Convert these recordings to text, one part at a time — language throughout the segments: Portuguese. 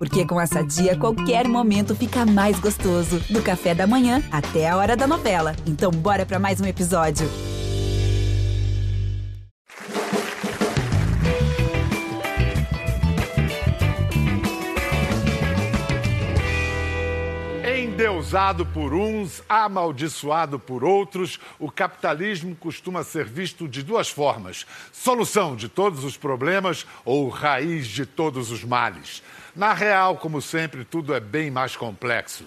Porque com essa dia, qualquer momento fica mais gostoso. Do café da manhã até a hora da novela. Então, bora para mais um episódio. Endeusado por uns, amaldiçoado por outros, o capitalismo costuma ser visto de duas formas: solução de todos os problemas ou raiz de todos os males. Na real, como sempre, tudo é bem mais complexo.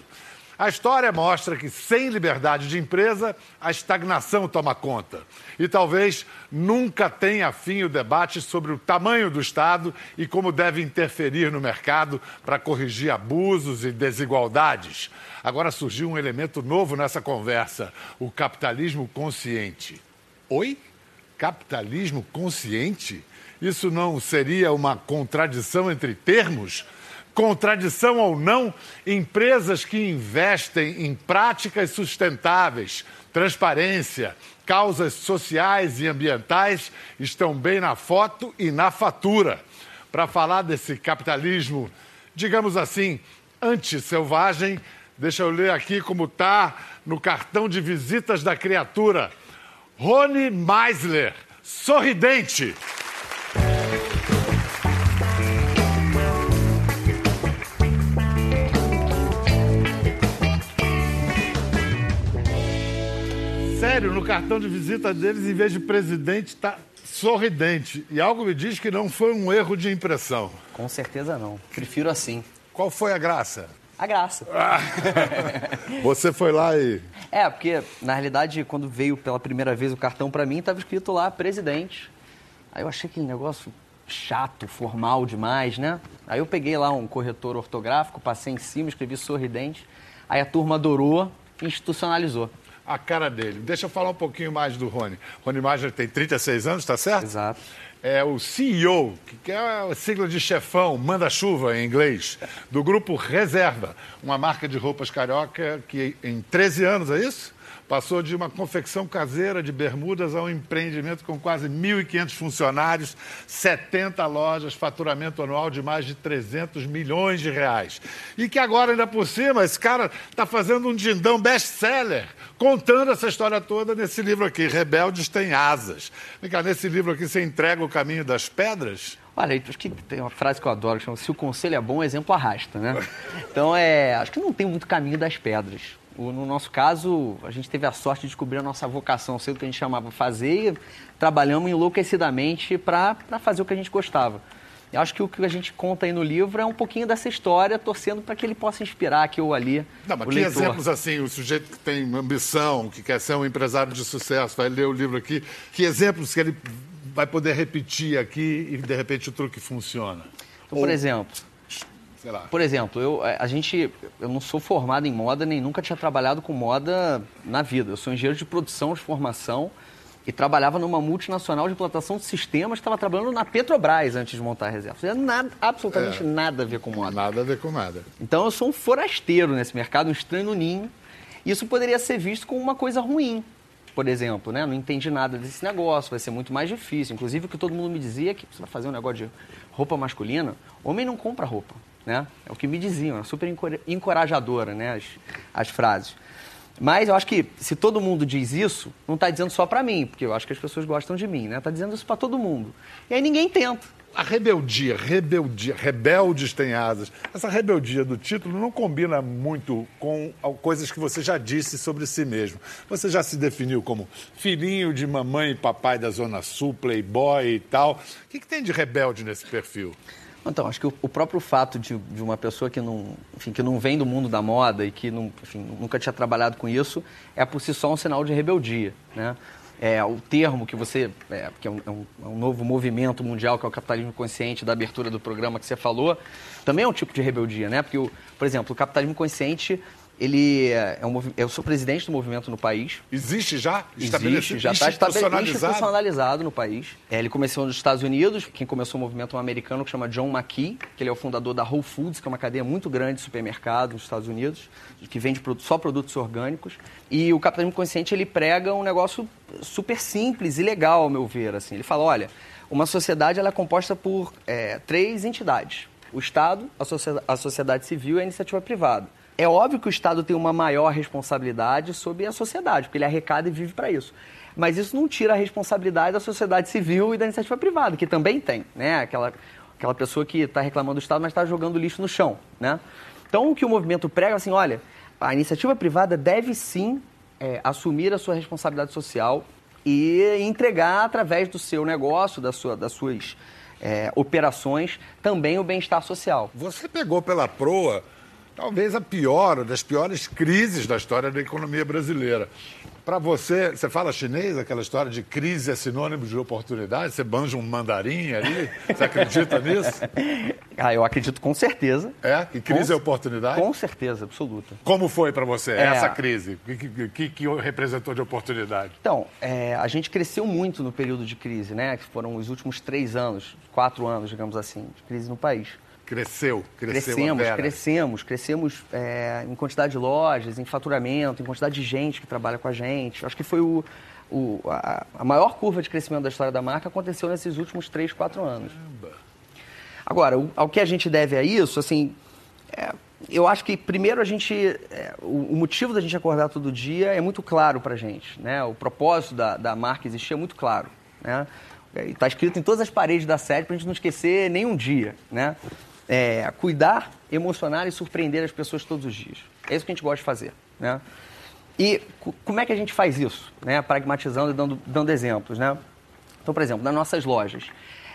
A história mostra que, sem liberdade de empresa, a estagnação toma conta. E talvez nunca tenha fim o debate sobre o tamanho do Estado e como deve interferir no mercado para corrigir abusos e desigualdades. Agora surgiu um elemento novo nessa conversa: o capitalismo consciente. Oi? Capitalismo consciente? Isso não seria uma contradição entre termos? Contradição ou não, empresas que investem em práticas sustentáveis, transparência, causas sociais e ambientais estão bem na foto e na fatura. Para falar desse capitalismo, digamos assim, anti-selvagem, deixa eu ler aqui como está no cartão de visitas da criatura. Rony Meisler, sorridente. Sério, no cartão de visita deles, em vez de presidente, está sorridente. E algo me diz que não foi um erro de impressão. Com certeza não. Prefiro assim. Qual foi a graça? A graça. Você foi lá e. É, porque na realidade, quando veio pela primeira vez o cartão para mim, estava escrito lá presidente. Aí eu achei aquele negócio chato, formal demais, né? Aí eu peguei lá um corretor ortográfico, passei em cima, escrevi sorridente. Aí a turma adorou e institucionalizou. A cara dele. Deixa eu falar um pouquinho mais do Rony. Rony Major tem 36 anos, tá certo? Exato. É o CEO, que é a sigla de chefão, manda-chuva em inglês, do grupo Reserva, uma marca de roupas carioca que em 13 anos, é isso? Passou de uma confecção caseira de bermudas a um empreendimento com quase 1.500 funcionários, 70 lojas, faturamento anual de mais de 300 milhões de reais. E que agora, ainda por cima, esse cara está fazendo um dindão best-seller, contando essa história toda nesse livro aqui, Rebeldes Têm Asas. Vem cá, nesse livro aqui você entrega o caminho das pedras? Olha, acho que tem uma frase que eu adoro, que chama Se o conselho é bom, o exemplo arrasta, né? Então, é, acho que não tem muito caminho das pedras. No nosso caso, a gente teve a sorte de descobrir a nossa vocação, sei o que a gente chamava fazer, e trabalhamos enlouquecidamente para fazer o que a gente gostava. Eu acho que o que a gente conta aí no livro é um pouquinho dessa história, torcendo para que ele possa inspirar aqui ou ali. Não, mas o que leitor. exemplos assim, o sujeito que tem ambição, que quer ser um empresário de sucesso, vai ler o livro aqui, que exemplos que ele vai poder repetir aqui e de repente o truque funciona? Então, por exemplo, Sei lá. Por exemplo, eu, a gente, eu não sou formado em moda, nem nunca tinha trabalhado com moda na vida. Eu sou engenheiro de produção de formação e trabalhava numa multinacional de implantação de sistemas, estava trabalhando na Petrobras antes de montar a reserva. Não tinha nada, absolutamente É. nada a ver com moda. Nada a ver com nada. Então eu sou um forasteiro nesse mercado, um estranho no ninho. Isso poderia ser visto como uma coisa ruim, por exemplo, né? Não entendi nada desse negócio, vai ser muito mais difícil. Inclusive o que todo mundo me dizia é que você vai fazer um negócio de roupa masculina, homem não compra roupa, né? É o que me diziam, era super encora- encorajadora, né? As, as frases. Mas eu acho que se todo mundo diz isso, não está dizendo só para mim, porque eu acho que as pessoas gostam de mim, né? Está dizendo isso para todo mundo. E aí ninguém tenta. A rebeldia, rebeldia, rebeldes têm asas. Essa rebeldia do título não combina muito com coisas que você já disse sobre si mesmo. Você já se definiu como filhinho de mamãe e papai da Zona Sul, playboy e tal. O que, que tem de rebelde nesse perfil? Então, acho que o, o próprio fato de, de uma pessoa que não, enfim, que não vem do mundo da moda e que não, enfim, nunca tinha trabalhado com isso é por si só um sinal de rebeldia, né? É, o termo que você, é, que é um, é um- é novo movimento mundial, que é o capitalismo consciente, da abertura do programa que você falou, também é um tipo de rebeldia, né? Porque, o, por exemplo, o capitalismo consciente, ele é um movi- eu sou presidente do movimento no país, Existe já? Existe, já está institucionalizado? institucionalizado no país. É, ele começou nos Estados Unidos, quem começou o movimento é um americano que chama John McKee, que ele é o fundador da Whole Foods, que é uma cadeia muito grande de supermercados nos Estados Unidos, que vende só produtos orgânicos. E o capitalismo consciente, ele prega um negócio super simples e legal, ao meu ver. Assim. Ele fala, olha, uma sociedade ela é composta por é, três entidades. o Estado, a sociedade civil e a iniciativa privada. É óbvio que o Estado tem uma maior responsabilidade sobre a sociedade, porque ele arrecada e vive para isso. Mas isso não tira a responsabilidade da sociedade civil e da iniciativa privada, que também tem, né? Aquela, aquela pessoa que está reclamando do Estado, mas está jogando lixo no chão, né? Então, o que o movimento prega, assim, olha, a iniciativa privada deve sim é, assumir a sua responsabilidade social e entregar através do seu negócio, da sua, das suas é, operações, também o bem-estar social. Você pegou pela proa talvez a pior, das piores crises da história da economia brasileira. Para você, você fala chinês, aquela história de crise é sinônimo de oportunidade? Você banja um mandarim ali? Você acredita nisso? Ah, eu acredito com certeza. É? E crise com, é oportunidade? Com certeza, absoluta. Como foi para você é... essa crise? O que, que, que, representou de oportunidade? Então, é, a gente cresceu muito no período de crise, né? Que foram os últimos três anos, quatro anos, digamos assim, de crise no país. Cresceu, cresceu crescemos, crescemos, crescemos é, em quantidade de lojas, em faturamento, em quantidade de gente que trabalha com a gente. Acho que foi o, o a, a, maior curva de crescimento da história da marca aconteceu nesses últimos três, quatro anos. Agora, o, ao que a gente deve a isso, assim, é, eu acho que primeiro a gente, é, o, o, motivo da gente acordar todo dia é muito claro para a gente, né? O propósito da, da marca existir é muito claro, né? Está escrito em todas as paredes da série para a gente não esquecer nenhum dia, né? É, cuidar, emocionar e surpreender as pessoas todos os dias. É isso que a gente gosta de fazer. Né? E como é que a gente faz isso? Né? Pragmatizando e dando, dando exemplos. Né? Então, por exemplo, nas nossas lojas,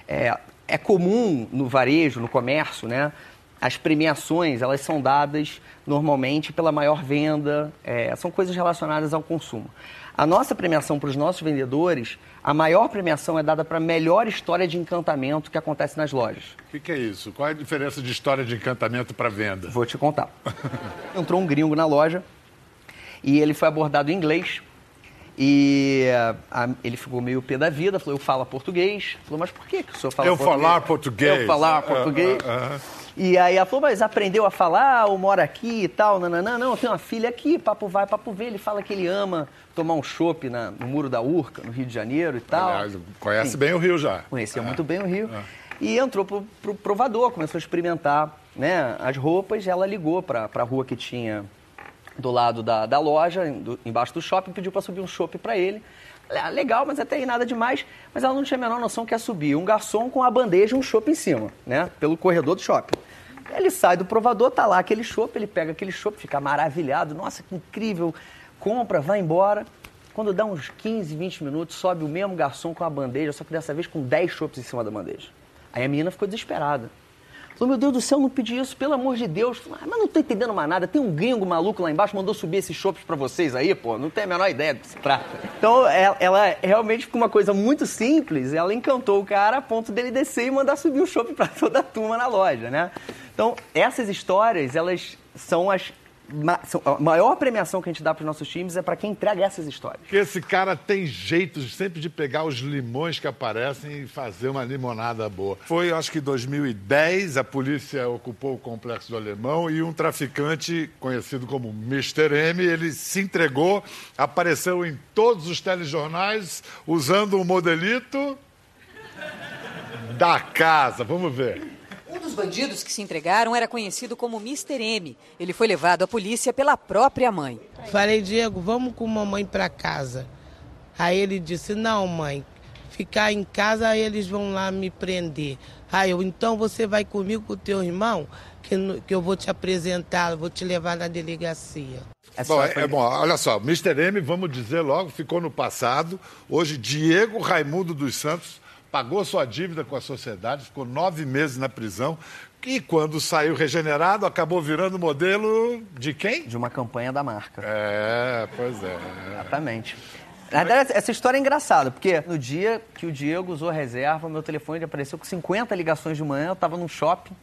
é, é comum no varejo, no comércio, né? As premiações elas são dadas normalmente pela maior venda, é, são coisas relacionadas ao consumo. A nossa premiação para os nossos vendedores, a maior premiação é dada para a melhor história de encantamento que acontece nas lojas. O que, que, é isso? Qual é a diferença de história de encantamento para venda? Vou te contar. Entrou um gringo na loja e ele foi abordado em inglês. E a, ele ficou meio pé da vida, falou, eu falo português. Falou, mas por que, que o senhor fala eu português? Eu falar português. Eu falar português. Uh, uh, uh. E aí ela falou, mas aprendeu a falar, ou mora aqui e tal, nananã. Não, eu tenho uma filha aqui, papo vai, papo vem. Ele fala que ele ama tomar um chopp no Muro da Urca, no Rio de Janeiro e tal. Aliás, conhece Sim. bem o Rio já. Conhecia é. muito bem o Rio. É. E entrou pro, pro provador, começou a experimentar né, as roupas. ela ligou para a rua que tinha do lado da, da loja, do, embaixo do shopping, pediu para subir um chopp para ele. Ah, legal, mas até aí nada demais. Mas ela não tinha a menor noção que ia subir um garçom com a bandeja e um chopp em cima, né? Pelo corredor do shopping. Ele sai do provador, tá lá aquele chopp, ele pega aquele chopp, fica maravilhado, nossa, que incrível, compra, vai embora. Quando dá uns 15, 20 minutos, sobe o mesmo garçom com a bandeja, só que dessa vez com 10 chopps em cima da bandeja. Aí a menina ficou desesperada. Falou, meu Deus do céu, não pedi isso, pelo amor de Deus. Ah, mas não tô entendendo mais nada. Tem um gringo maluco lá embaixo, mandou subir esses chopps para vocês aí, pô. Não tem a menor ideia do que se trata. Então, ela, ela realmente, com uma coisa muito simples, ela encantou o cara a ponto dele descer e mandar subir o chopp para toda a turma na loja, né? Então, essas histórias, elas são as a maior premiação que a gente dá para os nossos times é para quem entrega essas histórias. Porque esse cara tem jeito sempre de pegar os limões que aparecem e fazer uma limonada boa. Foi, acho que em 2010, a polícia ocupou o complexo do Alemão e um traficante conhecido como Mr. M, ele se entregou, apareceu em todos os telejornais usando um modelito da casa. Vamos ver. Dos bandidos que se entregaram era conhecido como Mr. M. Ele foi levado à polícia pela própria mãe. Falei, Diego, vamos com mamãe para casa. Aí ele disse: Não, mãe, ficar em casa eles vão lá me prender. Aí eu, então você vai comigo com o teu irmão, que, que eu vou te apresentar, vou te levar na delegacia. É bom, é, é, bom, olha só, Mr. M, vamos dizer logo, ficou no passado. Hoje, Diego Raimundo dos Santos pagou sua dívida com a sociedade, ficou nove meses na prisão. E quando saiu regenerado, acabou virando modelo de quem? De uma campanha da marca. É, pois é. Exatamente. Na verdade, essa história é engraçada, porque no dia que o Diego usou reserva, meu telefone apareceu com 50 ligações de manhã, eu estava num shopping.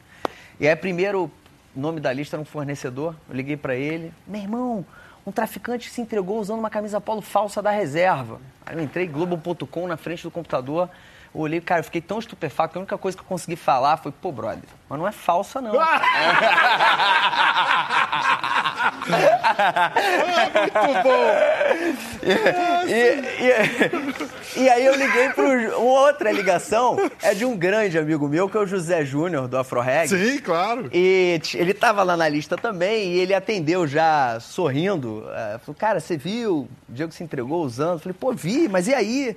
E aí, primeiro, o nome da lista era um fornecedor. Eu liguei para ele: Meu irmão, um traficante se entregou usando uma camisa polo falsa da reserva. Aí eu entrei globo.com na frente do computador. Eu olhei, cara, eu fiquei tão estupefato que a única coisa que eu consegui falar foi, pô, brother, mas não é falsa, não. Muito bom! E, e- e aí eu liguei para outra ligação, é de um grande amigo meu, que é o José Júnior, do AfroReg. Sim, claro. E ele tava lá na lista também e ele atendeu já sorrindo. É, falou, cara, você viu? O Diego se entregou usando. Eu Falei, pô, vi, mas e aí?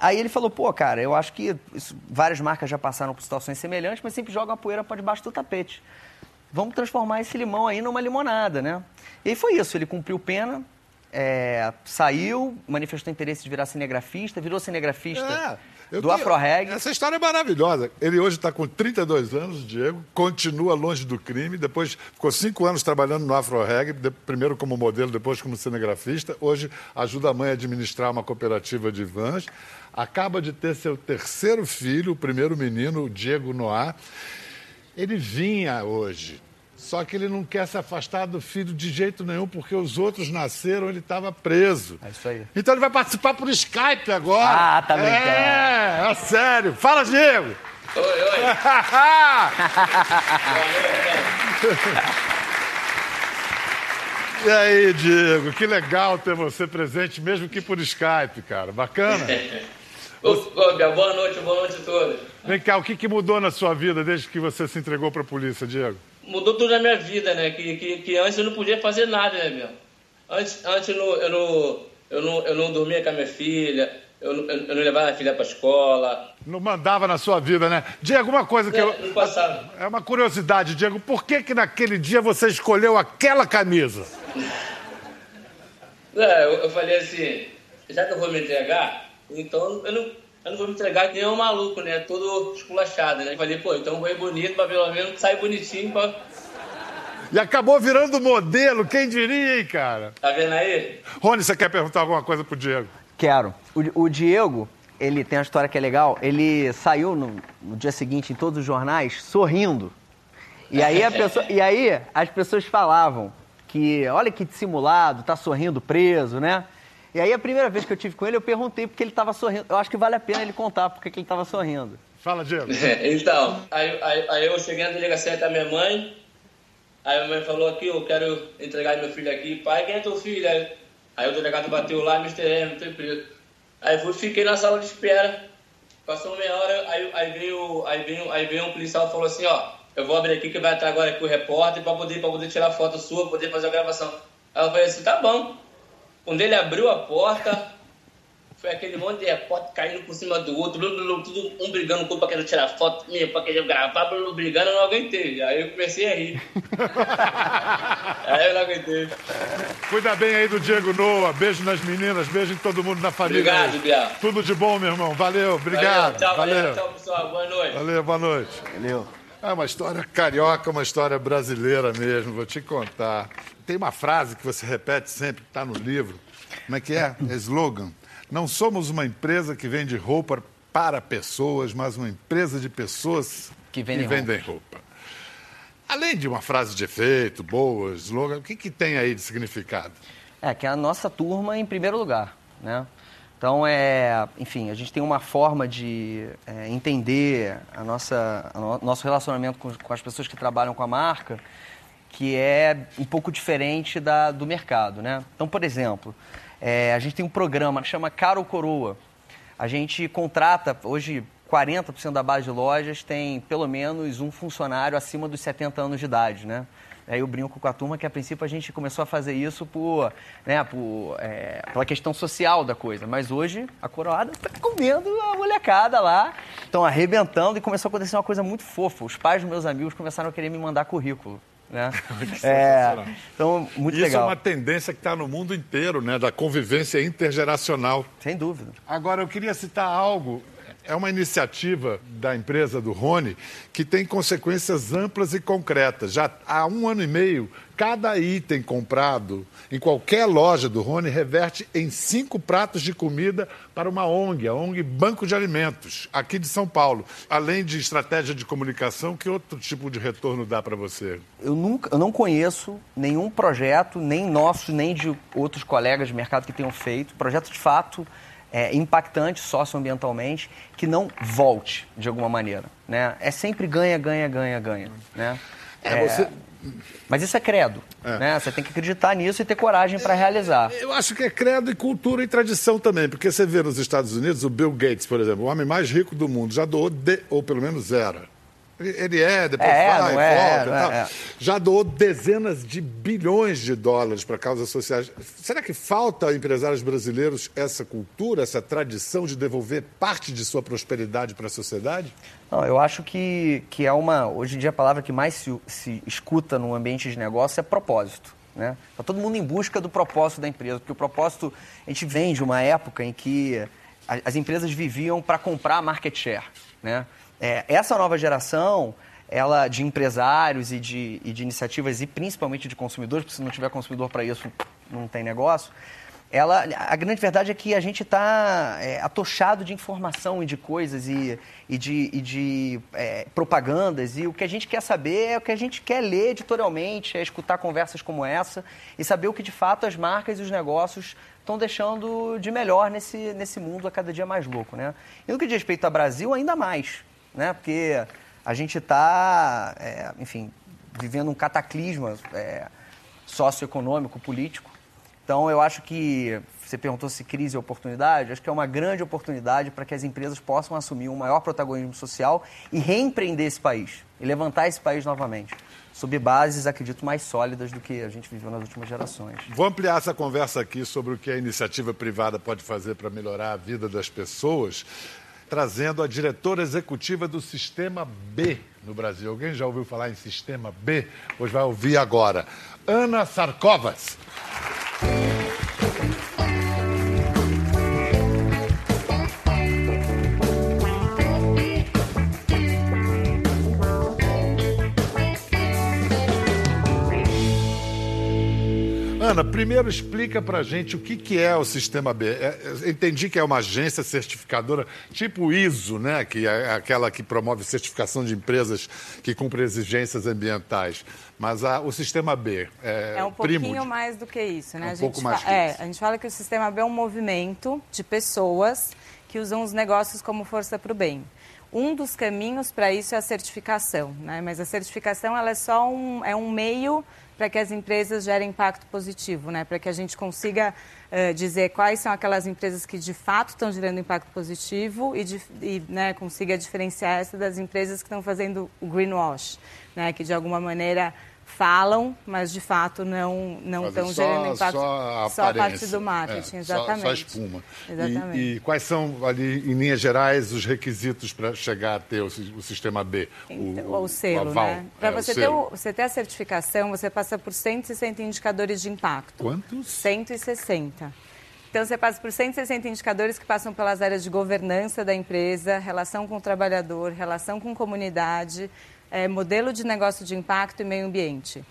Aí ele falou, pô, cara, eu acho que isso- várias marcas já passaram por situações semelhantes, mas sempre jogam a poeira para debaixo do tapete. Vamos transformar esse limão aí numa limonada, né? E aí foi isso, ele cumpriu pena, é, saiu, manifestou interesse de virar cinegrafista, virou cinegrafista É, do tenho- AfroReg. Essa história é maravilhosa. Ele hoje está com 32 anos, Diego, continua longe do crime. Depois ficou cinco anos trabalhando no AfroReg, primeiro como modelo, depois como cinegrafista. Hoje ajuda a mãe a administrar uma cooperativa de vans. Acaba de ter seu terceiro filho, o primeiro menino, o Diego Noah. Ele vinha hoje. Só que ele não quer se afastar do filho de jeito nenhum, porque os outros nasceram, ele estava preso. É isso aí. Então ele vai participar por Skype agora. Ah, tá brincando. É, é sério. Fala, Diego. Oi, oi. e aí, Diego? Que legal ter você presente, mesmo que por Skype, cara. Bacana. Ô, ô, Bia, boa noite, boa noite a todos. Vem cá, o que, que mudou na sua vida desde que você se entregou para a polícia, Diego? Mudou tudo na minha vida, né? Que, que, que antes eu não podia fazer nada, né, Bia? Antes, antes eu, não, eu, não, eu, não, eu não dormia com a minha filha, eu não, eu não levava a filha para escola. Não mandava na sua vida, né? Diego, uma coisa que né? eu... Não passava. É uma curiosidade, Diego. Por que que naquele dia você escolheu aquela camisa? É, eu, eu falei assim, já que eu vou me entregar, então eu não, eu não vou me entregar que nem um maluco, né? Todo esculachado, né? Eu falei, pô, então eu vou ir bonito, pra pelo menos sair bonitinho pra... E acabou virando modelo, quem diria, hein, cara? Tá vendo aí? Rony, você quer perguntar alguma coisa pro Diego? Quero. O, o Diego, ele tem uma história que é legal. Ele saiu no, no dia seguinte em todos os jornais sorrindo. E aí, a pessoa, e aí as pessoas falavam que, olha que dissimulado, tá sorrindo preso, né? E aí a primeira vez que eu tive com ele, eu perguntei porque ele tava sorrindo. Eu acho que vale a pena ele contar porque que ele tava sorrindo. Fala, Diego. então, aí, aí, aí eu cheguei na delegacia com a minha mãe, aí a minha mãe falou aqui, eu quero entregar meu filho aqui, pai, quem é teu filho? Aí, aí o delegado bateu lá, Mr. M, tô preso. Aí fui, fiquei na sala de espera, passou meia hora, aí, aí, veio, aí, veio, aí veio um policial e falou assim, ó, eu vou abrir aqui que vai entrar agora aqui o repórter pra poder, pra poder tirar foto sua, poder fazer a gravação. Aí eu falei assim, tá bom. Quando ele abriu a porta, foi aquele monte de repórter caindo por cima do outro, blu, blu, blu, tudo um brigando com o outro pra querer tirar foto, minha, pra querer gravar, blu, blu, brigando, eu não aguentei. Aí eu comecei a rir. Aí eu não aguentei. Cuida bem aí do Diego Noa. Beijo nas meninas, beijo em todo mundo na família. Obrigado. Bia. Tudo de bom, meu irmão. Valeu, obrigado. Valeu, tchau, valeu, Valeu. tchau, pessoal. Boa noite. Valeu, boa noite. Valeu. É uma história carioca, uma história brasileira mesmo, vou te contar. Tem uma frase que você repete sempre, que está no livro. Como é que é? É slogan. Não somos uma empresa que vende roupa para pessoas, mas uma empresa de pessoas Que vendem roupa. Além de uma frase de efeito, boa, slogan, o que, que tem aí de significado? É, que é a nossa turma em primeiro lugar, né? Então, é, enfim, a gente tem uma forma de é, entender a nossa, a no- nosso relacionamento com, com as pessoas que trabalham com a marca que é um pouco diferente da, do mercado, né? Então, por exemplo, é, a gente tem um programa que chama Caro Coroa. A gente contrata, hoje, 40% da base de lojas tem pelo menos um funcionário acima dos 70 anos de idade, né? Aí eu brinco com a turma que a princípio a gente começou a fazer isso por, né, por, é, pela questão social da coisa. Mas hoje a coroada está comendo a molecada lá, estão arrebentando e começou a acontecer uma coisa muito fofa. Os pais dos meus amigos começaram a querer me mandar currículo. Né? É, então, muito Isso legal. é uma tendência que está no mundo inteiro, né? Da convivência intergeracional. Sem dúvida. Agora, eu queria citar algo. É uma iniciativa da empresa do Rony que tem consequências amplas e concretas. Já há um ano e meio, cada item comprado em qualquer loja do Rony reverte em cinco pratos de comida para uma ONG, a ONG Banco de Alimentos, aqui de São Paulo. Além de estratégia de comunicação, que outro tipo de retorno dá para você? Eu, nunca, eu não conheço nenhum projeto, nem nosso, nem de outros colegas de mercado que tenham feito, projeto de fato é, impactante socioambientalmente, que não volte de alguma maneira. Né? É sempre ganha, ganha, ganha, ganha. Né? É, você, Mas isso é credo. É. Né? Você tem que acreditar nisso e ter coragem para realizar. Eu acho que é credo e cultura e tradição também, porque você vê nos Estados Unidos o Bill Gates, por exemplo, o homem mais rico do mundo, já doou, de, ou pelo menos era, ele é, depois é, vai, volta é. É. Já doou dezenas de bilhões de dólares para causas sociais. Será que falta a empresários brasileiros essa cultura, essa tradição de devolver parte de sua prosperidade para a sociedade? Não, eu acho que, que é uma. Hoje em dia a palavra que mais se, se escuta no ambiente de negócio é propósito. Né? Está todo mundo em busca do propósito da empresa, porque o propósito, a gente vem de uma época em que as empresas viviam para comprar market share. Né? É, essa nova geração, ela de empresários e de, e de iniciativas e principalmente de consumidores, porque se não tiver consumidor para isso, não tem negócio. Ela, a grande verdade é que a gente está é, atochado de informação e de coisas e, e de, e de é, propagandas. E o que a gente quer saber é o que a gente quer ler editorialmente, é escutar conversas como essa e saber o que de fato as marcas e os negócios estão deixando de melhor nesse, nesse mundo a cada dia mais louco. Né? E no que diz respeito ao Brasil, ainda mais né? Porque a gente está, é, enfim, vivendo um cataclisma é, socioeconômico, político. Então, eu acho que você perguntou se crise é oportunidade, acho que é uma grande oportunidade para que as empresas possam assumir um maior protagonismo social e reempreender esse país e levantar esse país novamente sob bases, acredito, mais sólidas do que a gente viveu nas últimas gerações. Vou ampliar essa conversa aqui sobre o que a iniciativa privada pode fazer para melhorar a vida das pessoas trazendo a diretora executiva do Sistema B no Brasil. Alguém já ouviu falar em Sistema B? Pois vai ouvir agora. Ana Sarkovas. Ana, primeiro explica para gente o que, que é o Sistema B. É, entendi que é uma agência certificadora, tipo ISO, né? que é aquela que promove certificação de empresas que cumprem exigências ambientais. Mas a, o Sistema B é, é um pouquinho de... mais do que isso. Né? É um pouco mais é, A gente fala que o Sistema B é um movimento de pessoas que usam os negócios como força para o bem. Um dos caminhos para isso é a certificação, né? mas a certificação ela é só um, é um meio para que as empresas gerem impacto positivo, né? para que a gente consiga uh, dizer quais são aquelas empresas que de fato estão gerando impacto positivo e, de, e né, consiga diferenciar essa das empresas que estão fazendo o greenwash, né? que de alguma maneira falam, mas de fato não não estão gerando impacto. Só a, só a parte do marketing, é, exatamente. Só, só espuma. Exatamente. E, e, quais são, ali, em linhas gerais, os requisitos para chegar a ter o, o sistema B? Então, o, o, selo, né? Para é, você, ter você ter a certificação, você passa por 160 indicadores de impacto. Quantos? 160. Então, você passa por 160 indicadores que passam pelas áreas de governança da empresa, relação com o trabalhador, relação com comunidade, é, modelo de negócio de impacto e meio ambiente.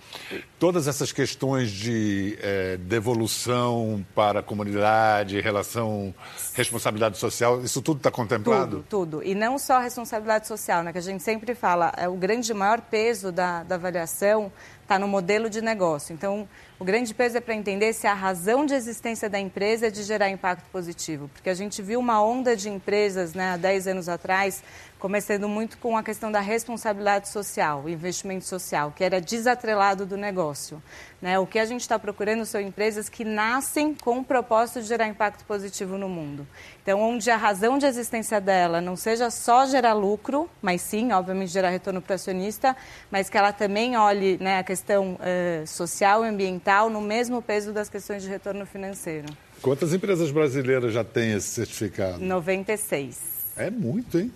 Todas essas questões de é, devolução para a comunidade, relação, responsabilidade social, isso tudo está contemplado? Tudo, tudo. E não só responsabilidade social, né, que a gente sempre fala, é o grande maior peso da, da avaliação está no modelo de negócio. Então, o grande peso é para entender se a razão de existência da empresa é de gerar impacto positivo. Porque a gente viu uma onda de empresas né, há 10 anos atrás começando muito com a questão da responsabilidade social, investimento social, que era desatrelado do negócio. Né? O que a gente está procurando são empresas que nascem com o propósito de gerar impacto positivo no mundo. Então, onde a razão de existência dela não seja só gerar lucro, mas sim, obviamente, gerar retorno para o acionista, mas que ela também olhe né, a questão uh, social e ambiental no mesmo peso das questões de retorno financeiro. Quantas empresas brasileiras já têm esse certificado? 96. É muito, hein?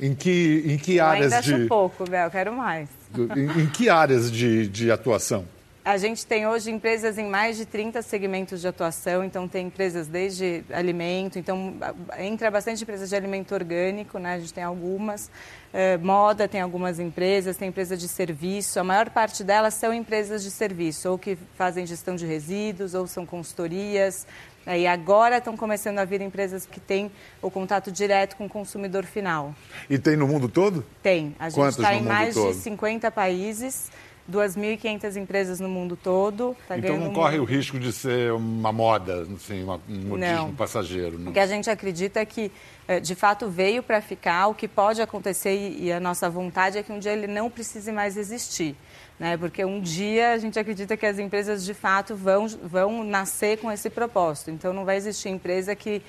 Em que, em que áreas ainda de. pouco, Bel, quero mais. Em, em que áreas de, de atuação? A gente tem hoje empresas em mais de 30 segmentos de atuação, então tem empresas desde alimento, então entra bastante empresas de alimento orgânico, né? A gente tem algumas. Uh, moda tem algumas empresas, tem empresas de serviço. A maior parte delas são empresas de serviço, ou que fazem gestão de resíduos, ou são consultorias, e agora estão começando a vir empresas que têm o contato direto com o consumidor final. E tem no mundo todo? Tem. A gente está em mais todo? de 50 países. 2.500 empresas no mundo todo. Tá então não corre muito. o risco de ser uma moda, assim, um modismo não. passageiro. Não. O que a gente acredita é que, eh, de fato, veio para ficar. O que pode acontecer e a nossa vontade é que um dia ele não precise mais existir. Né? Porque um dia a gente acredita que as empresas de fato vão, vão nascer com esse propósito. Então não vai existir empresa que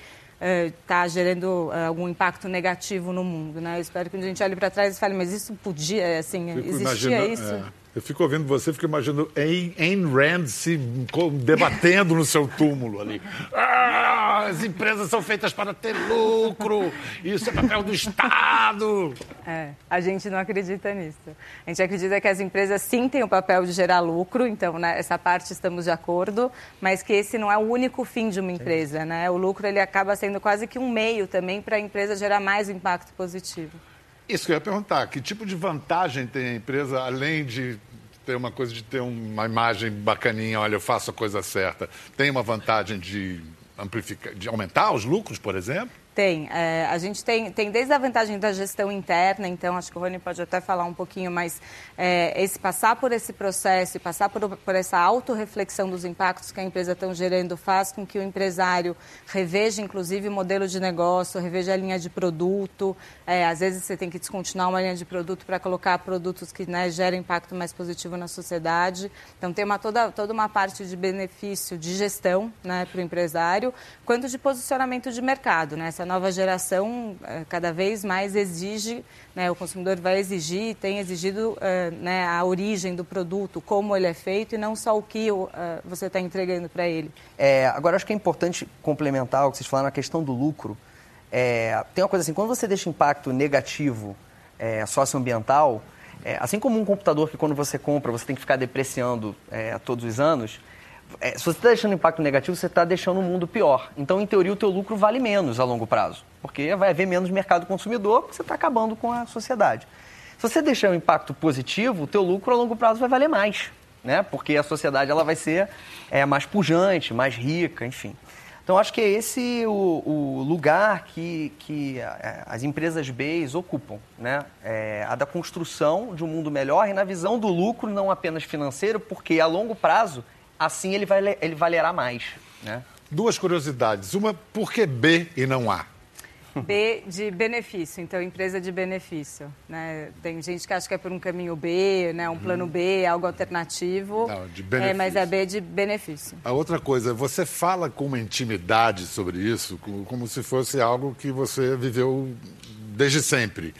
está uh, gerando uh, algum impacto negativo no mundo. Né? Eu espero que a gente olhe para trás e fale, mas isso podia, assim, Fico existia isso? É. Eu fico ouvindo você, fico imaginando Ayn Rand se debatendo no seu túmulo ali. Ah, as empresas são feitas para ter lucro, isso é papel do Estado. É, a gente não acredita nisso. A gente acredita que as empresas sim têm o papel de gerar lucro, então né, essa parte estamos de acordo, mas que esse não é o único fim de uma empresa. Né? O lucro ele acaba sendo quase que um meio também para a empresa gerar mais impacto positivo. Isso que eu ia perguntar. Que tipo de vantagem tem a empresa, além de ter uma coisa de ter uma imagem bacaninha, olha, eu faço a coisa certa. Tem uma vantagem de amplificar, de aumentar os lucros, por exemplo? Tem. É, a gente tem, tem desde a vantagem da gestão interna, então acho que o Rony pode até falar um pouquinho, mas é, esse passar por esse processo e passar por, por essa autorreflexão dos impactos que a empresa está gerando faz com que o empresário reveja, inclusive, o modelo de negócio, reveja a linha de produto. É, às vezes você tem que descontinuar uma linha de produto para colocar produtos que né, gerem impacto mais positivo na sociedade. Então tem uma, toda, toda uma parte de benefício de gestão né, para o empresário, quanto de posicionamento de mercado. Né? Essa nova geração eh, cada vez mais exige, né, o consumidor vai exigir, tem exigido uh, né, a origem do produto, como ele é feito e não só o que uh, você está entregando para ele. É, agora, acho que é importante complementar o que vocês falaram na questão do lucro. É, tem uma coisa assim, quando você deixa impacto negativo é, socioambiental, é, assim como um computador que quando você compra você tem que ficar depreciando é, todos os anos, é, se você está deixando impacto negativo, você está deixando o mundo pior. Então, em teoria, o teu lucro vale menos a longo prazo, porque vai haver menos mercado consumidor, porque você está acabando com a sociedade. Se você deixar um impacto positivo, o teu lucro a longo prazo vai valer mais, né? Porque a sociedade ela vai ser é, mais pujante, mais rica, enfim. Então, acho que é esse o, o lugar que, que é, as empresas Bs ocupam, né? É, a da construção de um mundo melhor e na visão do lucro, não apenas financeiro, porque a longo prazo assim ele, vai, ele valerá mais. Né? Duas curiosidades. Uma, por que B e não A? B de benefício, então empresa de benefício. Né? Tem gente que acha que é por um caminho B, né? um plano uhum. B, algo alternativo. Não, de benefício. É, mas é B de benefício. A outra coisa, você fala com uma intimidade sobre isso, como se fosse algo que você viveu desde sempre.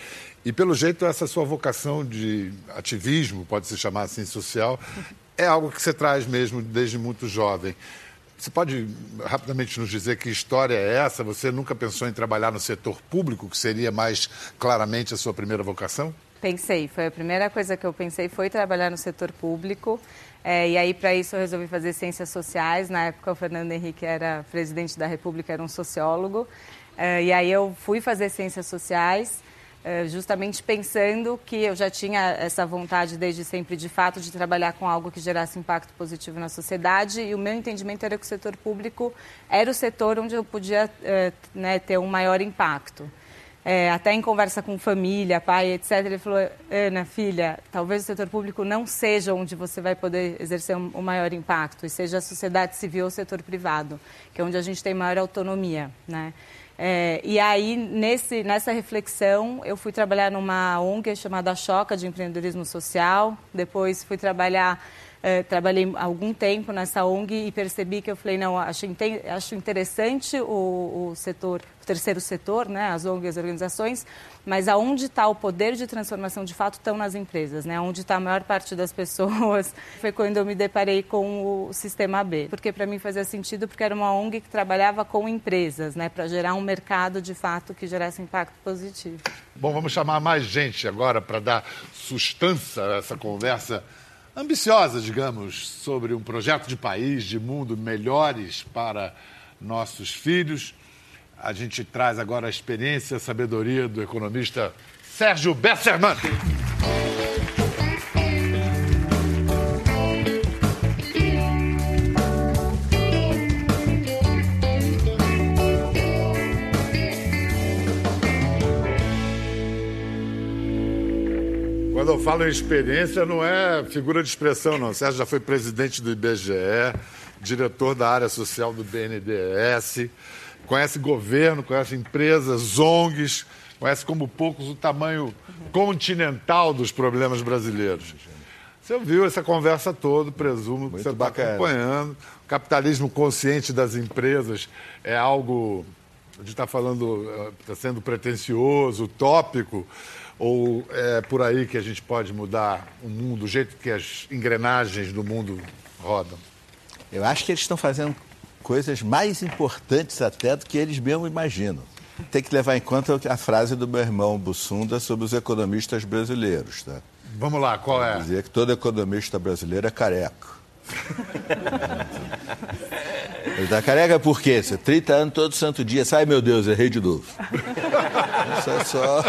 E pelo jeito, essa sua vocação de ativismo, pode se chamar assim, social, é algo que você traz mesmo desde muito jovem. Você pode rapidamente nos dizer que história é essa? Você nunca pensou em trabalhar no setor público, que seria mais claramente a sua primeira vocação? Pensei, foi a primeira coisa que eu pensei foi trabalhar no setor público. É, e aí, para isso, eu resolvi fazer ciências sociais. Na época, o Fernando Henrique era presidente da República, era um sociólogo. É, e aí, eu fui fazer ciências sociais. Eh, justamente pensando que eu já tinha essa vontade desde sempre, de fato, de trabalhar com algo que gerasse impacto positivo na sociedade. E o meu entendimento era que o setor público era o setor onde eu podia eh, né, ter um maior impacto. É, até em conversa com família, pai, etc., ele falou: Ana, filha, talvez o setor público não seja onde você vai poder exercer o um, um maior impacto, e seja a sociedade civil ou o setor privado, que é onde a gente tem maior autonomia. Né? É, e aí, nesse, nessa reflexão, eu fui trabalhar numa ONG chamada Choca de Empreendedorismo Social. Depois fui trabalhar, é, trabalhei algum tempo nessa ONG e percebi que eu falei, não, acho, acho interessante o, o setor terceiro setor, né, as ONGs, as organizações, mas aonde está o poder de transformação de fato estão nas empresas, né, onde está a maior parte das pessoas. Foi quando eu me deparei com o Sistema B, porque para mim fazia sentido, porque era uma ONG que trabalhava com empresas, né, para gerar um mercado de fato que gerasse impacto positivo. Bom, vamos chamar mais gente agora para dar sustância a essa conversa ambiciosa, digamos, sobre um projeto de país, de mundo melhores para nossos filhos. A gente traz agora a experiência e a sabedoria do economista Sérgio Besserman. Quando eu falo em experiência, não é figura de expressão, não. O Sérgio já foi presidente do IBGE, diretor da área social do BNDES conhece governo, conhece empresas, ONGs, conhece como poucos o tamanho continental dos problemas brasileiros. Você ouviu essa conversa toda, presumo que Muito você está acompanhando. O capitalismo consciente das empresas é algo. A gente está falando, está sendo pretencioso, utópico, ou é por aí que a gente pode mudar o mundo, o jeito que as engrenagens do mundo rodam? Eu acho que eles estão fazendo coisas mais importantes até do que eles mesmos imaginam. Tem que levar em conta a frase do meu irmão Bussunda sobre os economistas brasileiros. Tá? Vamos lá, qual é? Dizia que todo economista brasileiro é careca. Ele está careca por quê? Você 30 anos todo santo dia. Sai, meu Deus, errei de novo. Isso é só.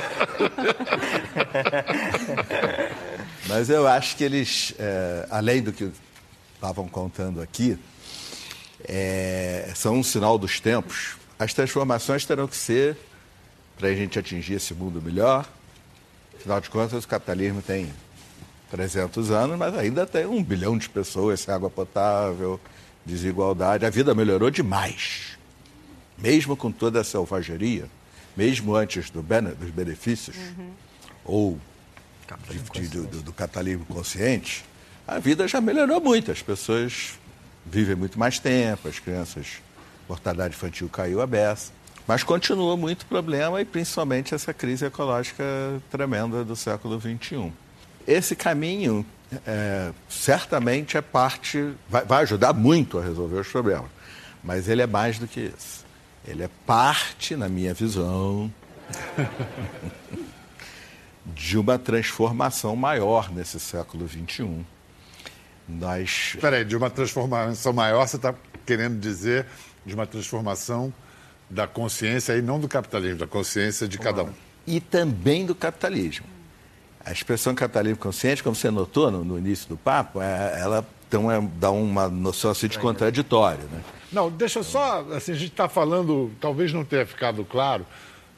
Mas eu acho que eles, é, além do que estavam contando aqui, é, são um sinal dos tempos. As transformações terão que ser para a gente atingir esse mundo melhor. Afinal de contas, o capitalismo tem 300 anos, mas ainda tem um bilhão de pessoas sem água potável, desigualdade. A vida melhorou demais. Mesmo com toda a selvageria, mesmo antes do bene- dos benefícios, ou de- de- do- do capitalismo consciente, a vida já melhorou muito. As pessoas vivem muito mais tempo, as crianças, mortalidade infantil caiu a beça. Mas continua muito problema e principalmente essa crise ecológica tremenda do século XXI. Esse caminho é, certamente é parte, vai, vai ajudar muito a resolver os problemas, mas ele é mais do que isso. Ele é parte, na minha visão, de uma transformação maior nesse século XXI. Nós Espera aí, de uma transformação maior, você está querendo dizer de uma transformação da consciência e não do capitalismo, da consciência de cada um. e também do capitalismo. A expressão capitalismo consciente, como você notou no, no início do papo, é- ela então, é, dá uma noção assim, de contraditório. Né? Não, deixa só, assim, a gente está falando, talvez não tenha ficado claro,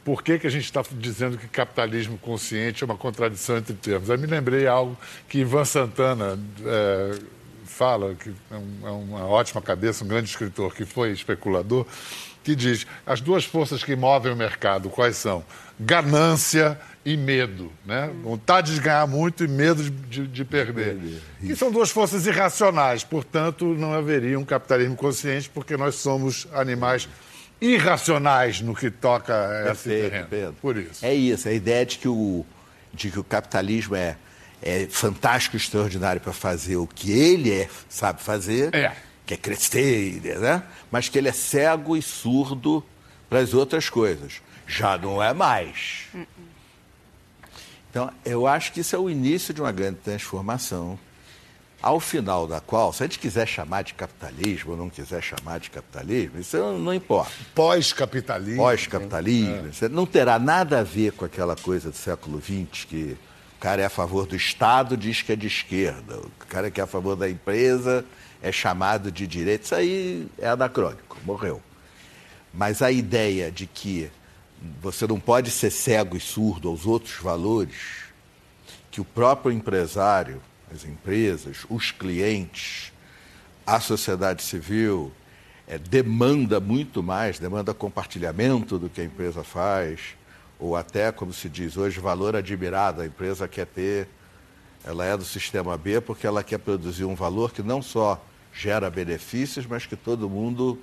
por que, que a gente está dizendo que capitalismo consciente é uma contradição entre termos. Eu me lembrei algo que Ivan Santana é, fala, que é, é uma ótima cabeça, um grande escritor que foi especulador, que diz, as duas forças que movem o mercado, quais são? Ganância e medo, né? Vontade de ganhar muito e medo de, de- de perder. Que são duas forças irracionais, portanto, não haveria um capitalismo consciente, porque nós somos animais irracionais no que toca a esse Perfeito, terreno. Pedro. Por isso. É isso, a ideia de que o, de que o capitalismo é, é fantástico e extraordinário para fazer o que ele é, sabe fazer, É. que é crescer, né? mas que ele é cego e surdo para as outras coisas. Já não é mais. Então, eu acho que isso é o início de uma grande transformação, ao final da qual, se a gente quiser chamar de capitalismo ou não quiser chamar de capitalismo, isso não, importa Pós-capitalismo. pós-capitalismo, isso não terá nada a ver com aquela coisa do século XX que o cara é a favor do Estado, diz que é de esquerda, o cara que é a favor da empresa é chamado de direita. Isso aí é anacrônico, morreu. Mas a ideia de que você não pode ser cego e surdo aos outros valores, que o próprio empresário, as empresas, os clientes, a sociedade civil eh, demanda muito mais, demanda compartilhamento do que a empresa faz, ou até, como se diz hoje, valor admirado. A empresa quer ter, ela é do sistema B porque ela quer produzir um valor que não só gera benefícios, mas que todo mundo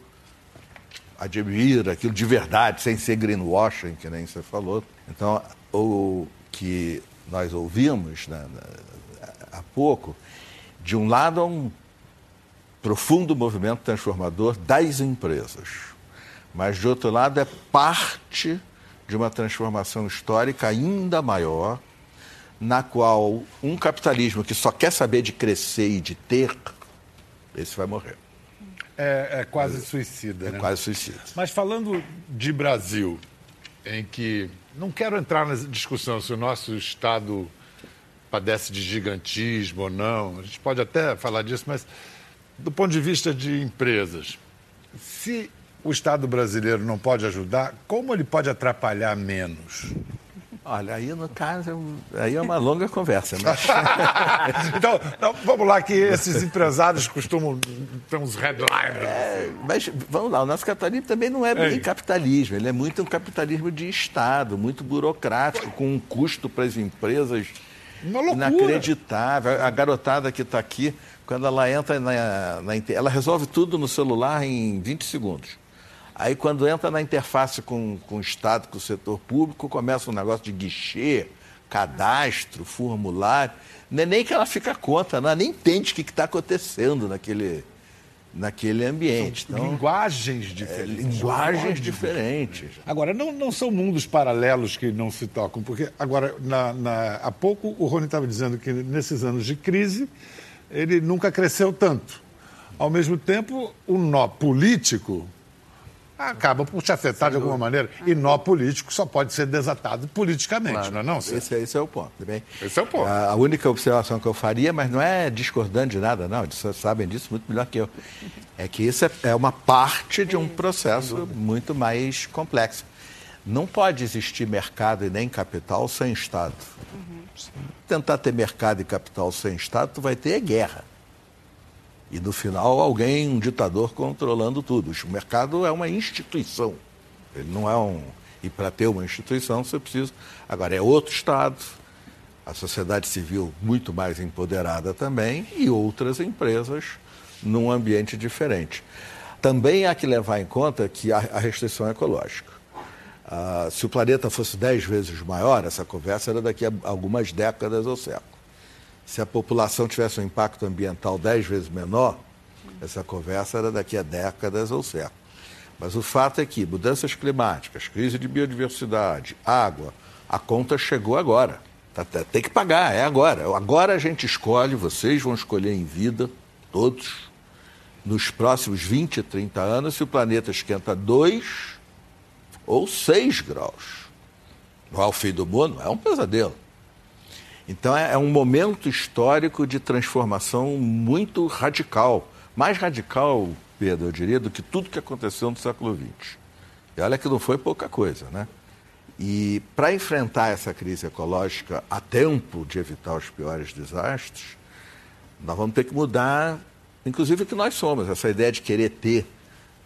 admira aquilo de verdade, sem ser greenwashing, que nem você falou. Então, o que nós ouvimos né, há pouco, de um lado, há um profundo movimento transformador das empresas, mas, de outro lado, é parte de uma transformação histórica ainda maior, na qual um capitalismo que só quer saber de crescer e de ter, esse vai morrer. É, é quase suicida, É né? quase suicida. Mas falando de Brasil, em que não quero entrar na discussão se o nosso Estado padece de gigantismo ou não, a gente pode até falar disso, mas do ponto de vista de empresas, se o Estado brasileiro não pode ajudar, como ele pode atrapalhar menos? Olha, aí no caso, é aí é uma longa conversa, mas então, então, vamos lá, que esses empresários costumam ter uns headliners. É, mas vamos lá, o nosso capitalismo também não é bem Ei. capitalismo, ele é muito um capitalismo de Estado, muito burocrático, com um custo para as empresas Uma loucura. inacreditável. A garotada que está aqui, quando ela entra na, na, ela resolve tudo no celular em 20 segundos. Aí quando entra na interface com, com o Estado, com o setor público, começa um negócio de guichê, cadastro, formulário. Não é nem que ela fica conta, ela nem entende o que está acontecendo naquele, naquele ambiente. São então, linguagens diferentes. É, linguagens diferentes. Agora, não, não são mundos paralelos que não se tocam, porque agora, na, na, há pouco, o Rony estava dizendo que nesses anos de crise, ele nunca cresceu tanto. Ao mesmo tempo, o nó político acaba por te afetar de alguma maneira. E nó político só pode ser desatado politicamente, claro. não é não? Esse, esse, é o ponto. Bem, esse é o ponto. A, a, única observação que eu faria, mas não é discordante de nada, não, vocês sabem disso muito melhor que eu, é que isso é, é uma parte de um processo muito mais complexo. Não pode existir mercado e nem capital sem Estado. Uhum. Tentar ter mercado e capital sem Estado, tu vai ter guerra. E no final, alguém, um ditador controlando tudo. O mercado é uma instituição. Ele não é um. E para ter uma instituição, você precisa. Agora, é outro Estado, a sociedade civil muito mais empoderada também e outras empresas num ambiente diferente. Também há que levar em conta que a, restrição é ecológica. Ah, se o planeta fosse dez vezes maior, essa conversa era daqui a algumas décadas ou séculos se a população tivesse um impacto ambiental dez vezes menor, essa conversa era daqui a décadas ou séculos. Mas o fato é que mudanças climáticas, crise de biodiversidade, água, a conta chegou agora. Tá, tá, tem que pagar, é agora. Agora a gente escolhe, vocês vão escolher em vida, todos, nos próximos 20, 30 anos, se o planeta esquenta 2 ou 6 graus. Não é o fim do mundo, é um pesadelo. Então é, é um momento histórico de transformação muito radical. Mais radical, Pedro, eu diria, do que tudo que aconteceu no século XX. E olha que não foi pouca coisa, né? E para enfrentar essa crise ecológica a tempo de evitar os piores desastres, nós vamos ter que mudar, inclusive, o que nós somos. Essa ideia de querer ter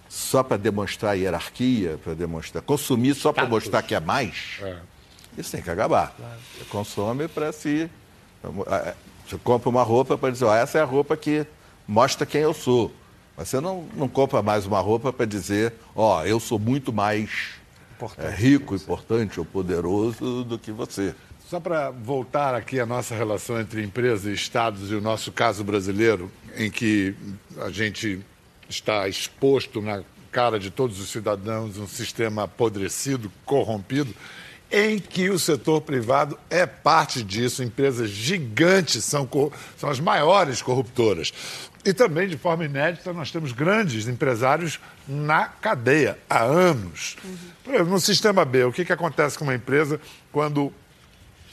só para demonstrar hierarquia, para demonstrar. consumir só para mostrar que é mais. É. Isso tem que acabar. Claro. Você consome para se. Você compra uma roupa para dizer, ó, essa é a roupa que mostra quem eu sou. Mas você não, não compra mais uma roupa para dizer, ó, eu sou muito mais é, rico, importante ou poderoso do que você. Só para voltar aqui à nossa relação entre empresas e estados e o nosso caso brasileiro, em que a gente está exposto na cara de todos os cidadãos um sistema apodrecido, corrompido em que o setor privado é parte disso. Empresas gigantes são, são as maiores corruptoras. E também, de forma inédita, nós temos grandes empresários na cadeia há anos. Por exemplo, no sistema B, o que, que acontece com uma empresa quando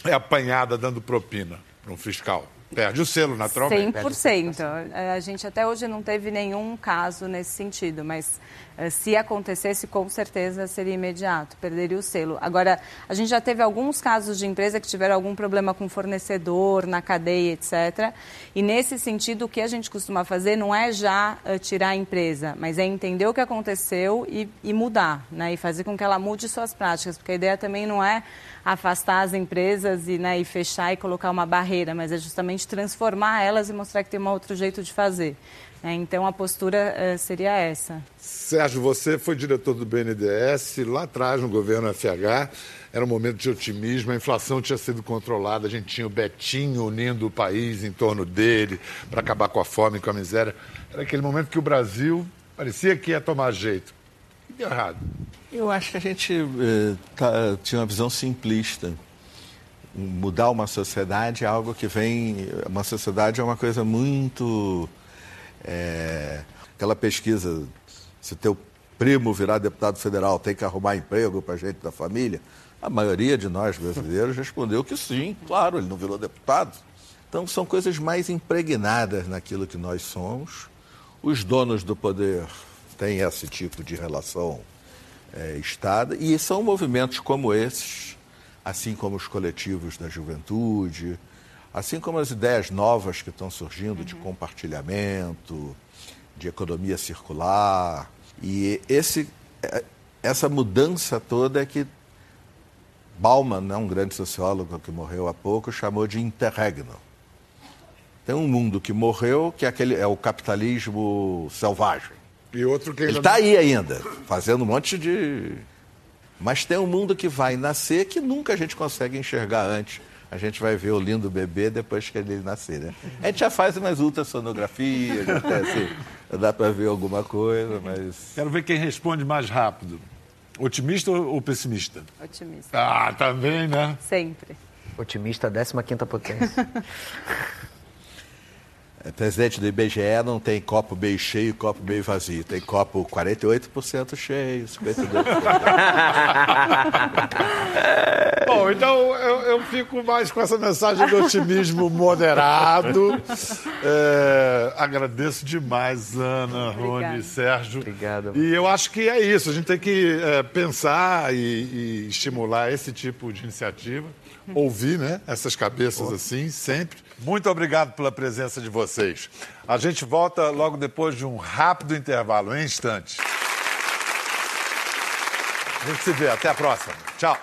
é apanhada dando propina para um fiscal? Perde o selo, naturalmente. 100%. A gente até hoje não teve nenhum caso nesse sentido, mas se acontecesse, com certeza seria imediato, perderia o selo. Agora, a gente já teve alguns casos de empresa que tiveram algum problema com fornecedor, na cadeia, etc. E nesse sentido, o que a gente costuma fazer não é já uh, tirar a empresa, mas é entender o que aconteceu e, e mudar, né? E fazer com que ela mude suas práticas, porque a ideia também não é afastar as empresas e, né, e fechar e colocar uma barreira, mas é justamente transformar elas e mostrar que tem um outro jeito de fazer. É, então a postura uh, seria essa. Sérgio, você foi diretor do BNDES lá atrás no governo FH. Era um momento de otimismo, a inflação tinha sido controlada, a gente tinha o Betinho unindo o país em torno dele para acabar com a fome e com a miséria. Era aquele momento que o Brasil parecia que ia tomar jeito. O que deu errado? Eu acho que a gente eh, tá, tinha uma visão simplista mudar uma sociedade é algo que vem. Uma sociedade é uma coisa muito é, aquela pesquisa, se teu primo virar deputado federal, tem que arrumar emprego para gente da família? A maioria de nós brasileiros respondeu que sim, claro, ele não virou deputado. Então são coisas mais impregnadas naquilo que nós somos. Os donos do poder têm esse tipo de relação é, estada, e são movimentos como esses, assim como os coletivos da juventude, Assim como as ideias novas que estão surgindo uhum. de compartilhamento, de economia circular. E esse, é, essa mudança toda é que Bauman, né, um grande sociólogo que morreu há pouco, chamou de interregno. Tem um mundo que morreu, que é, aquele, é o capitalismo selvagem. E outro que Ele está aí ainda, fazendo um monte de. Mas tem um mundo que vai nascer que nunca a gente consegue enxergar antes. A gente vai ver o lindo bebê depois que ele nascer, né? A gente já faz umas ultrassonografias, até assim, dá para ver alguma coisa, mas. Quero ver quem responde mais rápido. Otimista ou pessimista? Otimista. Ah, também, né? Sempre. Otimista, 15 potência. É, presidente do IBGE não tem copo meio cheio e copo meio vazio. Tem copo 48% cheio, 52%. Bom, então eu, eu, fico mais com essa mensagem do otimismo moderado. É, agradeço demais, Ana, Rony, Sérgio. Obrigado. E eu acho que é isso. A gente tem que é, pensar e, e, estimular esse tipo de iniciativa. Ouvir né, essas cabeças assim, sempre. Muito obrigado pela presença de vocês. A gente volta logo depois de um rápido intervalo, em instantes. A gente se vê. Até a próxima. Tchau.